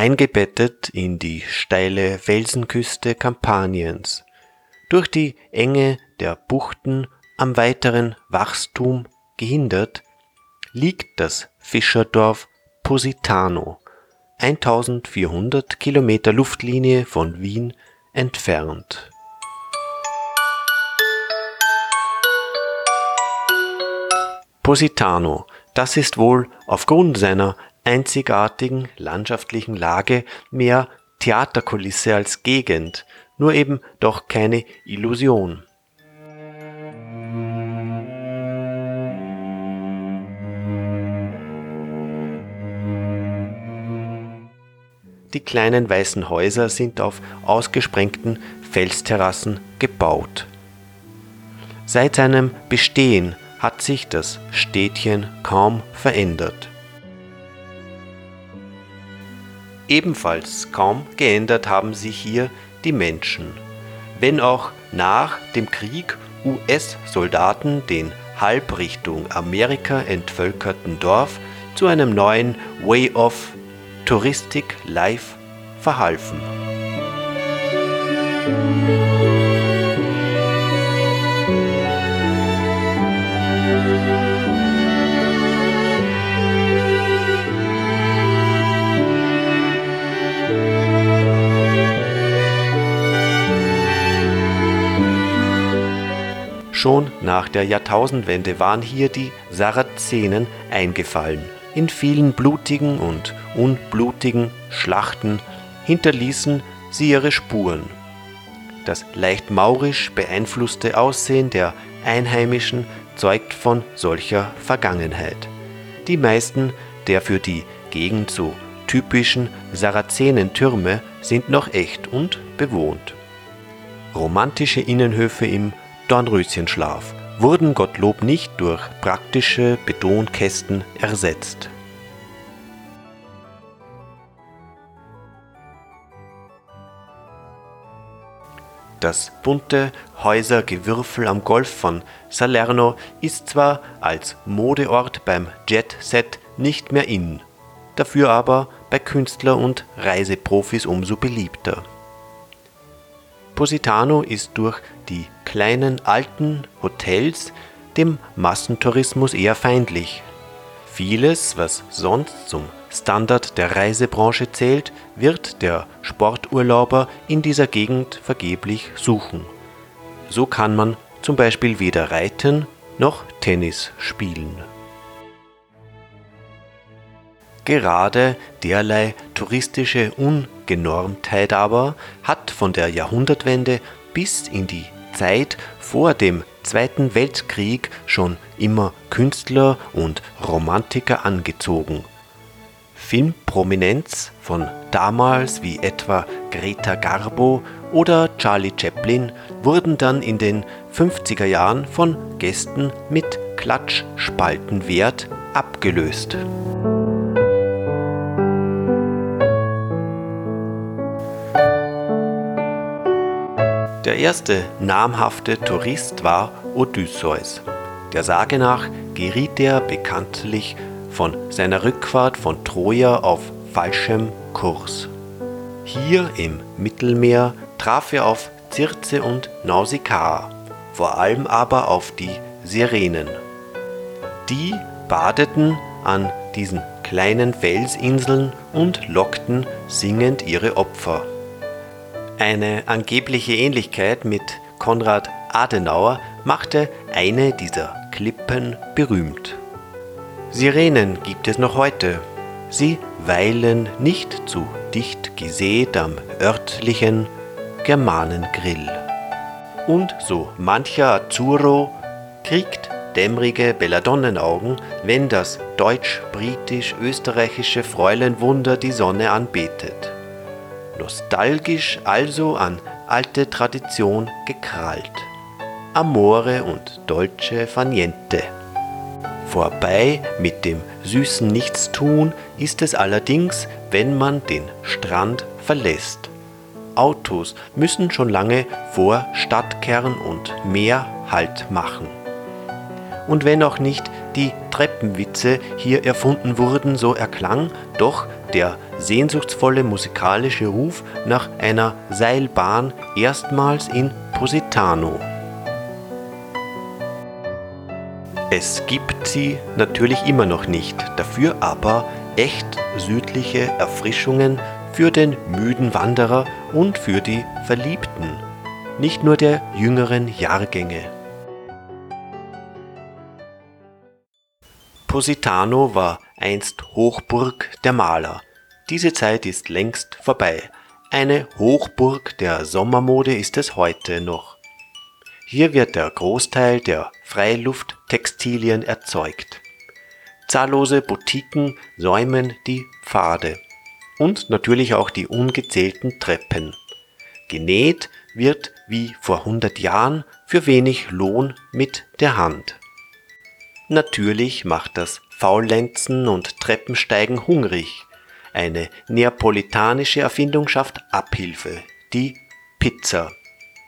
eingebettet in die steile Felsenküste Kampaniens, durch die Enge der Buchten am weiteren Wachstum gehindert, liegt das Fischerdorf Positano, 1400 Kilometer Luftlinie von Wien entfernt. Positano, das ist wohl aufgrund seiner einzigartigen landschaftlichen Lage mehr Theaterkulisse als Gegend, nur eben doch keine Illusion. Die kleinen weißen Häuser sind auf ausgesprengten Felsterrassen gebaut. Seit seinem Bestehen hat sich das Städtchen kaum verändert. Ebenfalls kaum geändert haben sich hier die Menschen, wenn auch nach dem Krieg US-Soldaten den halb Richtung Amerika entvölkerten Dorf zu einem neuen Way of Touristic Life verhalfen. Schon nach der Jahrtausendwende waren hier die Sarazenen eingefallen. In vielen blutigen und unblutigen Schlachten hinterließen sie ihre Spuren. Das leicht maurisch beeinflusste Aussehen der Einheimischen zeugt von solcher Vergangenheit. Die meisten der für die Gegend so typischen Sarazenentürme sind noch echt und bewohnt. Romantische Innenhöfe im Dornröschenschlaf wurden Gottlob nicht durch praktische Betonkästen ersetzt. Das bunte Häusergewürfel am Golf von Salerno ist zwar als Modeort beim Jet Set nicht mehr in, dafür aber bei Künstler und Reiseprofis umso beliebter. Positano ist durch die kleinen alten Hotels dem Massentourismus eher feindlich. Vieles, was sonst zum Standard der Reisebranche zählt, wird der Sporturlauber in dieser Gegend vergeblich suchen. So kann man zum Beispiel weder reiten noch Tennis spielen. Gerade derlei touristische Ungenormtheit aber hat von der Jahrhundertwende bis in die Zeit vor dem Zweiten Weltkrieg schon immer Künstler und Romantiker angezogen. Filmprominenz von damals wie etwa Greta Garbo oder Charlie Chaplin wurden dann in den 50er Jahren von Gästen mit Klatschspaltenwert abgelöst. Der erste namhafte Tourist war Odysseus. Der Sage nach geriet er bekanntlich von seiner Rückfahrt von Troja auf falschem Kurs. Hier im Mittelmeer traf er auf Circe und Nausikaa, vor allem aber auf die Sirenen. Die badeten an diesen kleinen Felsinseln und lockten singend ihre Opfer. Eine angebliche Ähnlichkeit mit Konrad Adenauer machte eine dieser Klippen berühmt. Sirenen gibt es noch heute. Sie weilen nicht zu dicht gesät am örtlichen Germanengrill. Und so mancher Azzurro kriegt dämmerige Belladonnenaugen, wenn das deutsch-britisch-österreichische Fräulein Wunder die Sonne anbetet. Nostalgisch also an alte Tradition gekrallt. Amore und Dolce Faniente. Vorbei mit dem süßen Nichtstun ist es allerdings, wenn man den Strand verlässt. Autos müssen schon lange vor Stadtkern und Meer Halt machen. Und wenn auch nicht die Treppenwitze hier erfunden wurden, so erklang doch der sehnsuchtsvolle musikalische Ruf nach einer Seilbahn erstmals in Positano. Es gibt sie natürlich immer noch nicht, dafür aber echt südliche Erfrischungen für den müden Wanderer und für die Verliebten, nicht nur der jüngeren Jahrgänge. Positano war einst Hochburg der Maler. Diese Zeit ist längst vorbei. Eine Hochburg der Sommermode ist es heute noch. Hier wird der Großteil der Freilufttextilien erzeugt. Zahllose Boutiquen säumen die Pfade und natürlich auch die ungezählten Treppen. Genäht wird wie vor 100 Jahren für wenig Lohn mit der Hand. Natürlich macht das Faulenzen und Treppensteigen hungrig. Eine neapolitanische Erfindung schafft Abhilfe, die Pizza.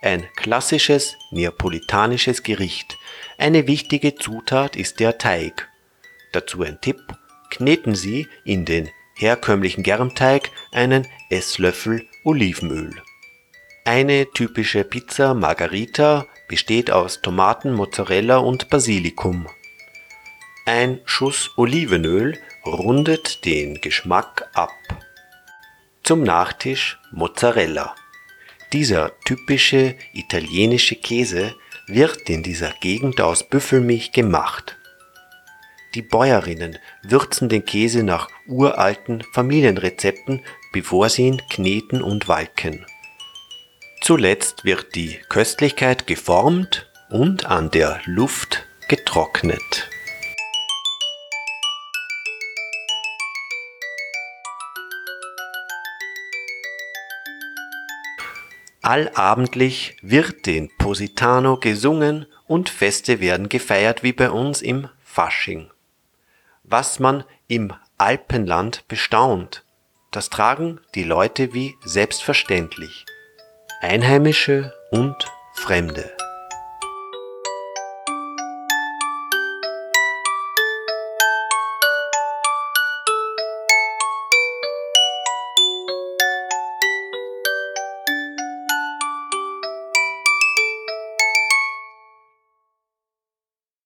Ein klassisches neapolitanisches Gericht. Eine wichtige Zutat ist der Teig. Dazu ein Tipp: Kneten Sie in den herkömmlichen Germteig einen Esslöffel Olivenöl. Eine typische Pizza Margherita besteht aus Tomaten, Mozzarella und Basilikum. Ein Schuss Olivenöl rundet den Geschmack ab. Zum Nachtisch Mozzarella dieser typische italienische Käse wird in dieser Gegend aus Büffelmilch gemacht. Die Bäuerinnen würzen den Käse nach uralten Familienrezepten, bevor sie ihn kneten und walken. Zuletzt wird die Köstlichkeit geformt und an der Luft getrocknet Allabendlich wird in Positano gesungen und Feste werden gefeiert wie bei uns im Fasching. Was man im Alpenland bestaunt, das tragen die Leute wie selbstverständlich, Einheimische und Fremde.